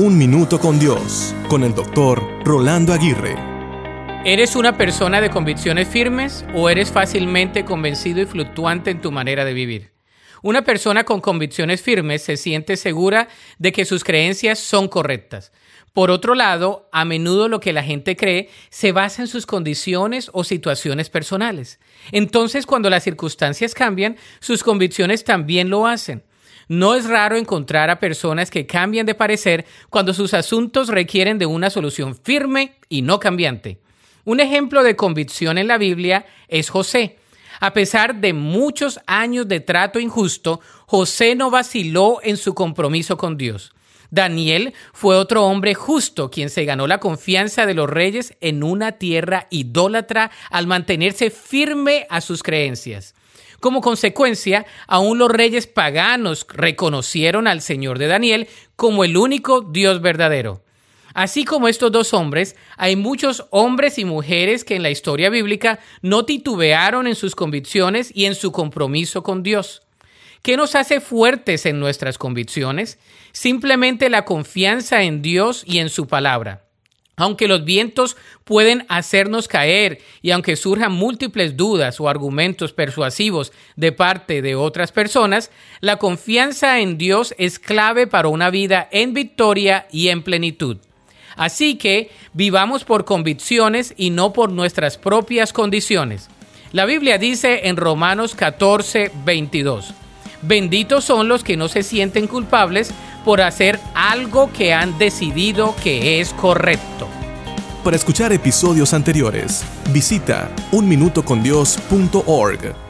Un Minuto con Dios, con el doctor Rolando Aguirre. ¿Eres una persona de convicciones firmes o eres fácilmente convencido y fluctuante en tu manera de vivir? Una persona con convicciones firmes se siente segura de que sus creencias son correctas. Por otro lado, a menudo lo que la gente cree se basa en sus condiciones o situaciones personales. Entonces, cuando las circunstancias cambian, sus convicciones también lo hacen. No es raro encontrar a personas que cambian de parecer cuando sus asuntos requieren de una solución firme y no cambiante. Un ejemplo de convicción en la Biblia es José. A pesar de muchos años de trato injusto, José no vaciló en su compromiso con Dios. Daniel fue otro hombre justo quien se ganó la confianza de los reyes en una tierra idólatra al mantenerse firme a sus creencias. Como consecuencia, aún los reyes paganos reconocieron al Señor de Daniel como el único Dios verdadero. Así como estos dos hombres, hay muchos hombres y mujeres que en la historia bíblica no titubearon en sus convicciones y en su compromiso con Dios. ¿Qué nos hace fuertes en nuestras convicciones? Simplemente la confianza en Dios y en su palabra. Aunque los vientos pueden hacernos caer y aunque surjan múltiples dudas o argumentos persuasivos de parte de otras personas, la confianza en Dios es clave para una vida en victoria y en plenitud. Así que vivamos por convicciones y no por nuestras propias condiciones. La Biblia dice en Romanos 14, 22, benditos son los que no se sienten culpables por hacer algo que han decidido que es correcto. Para escuchar episodios anteriores, visita unminutocondios.org.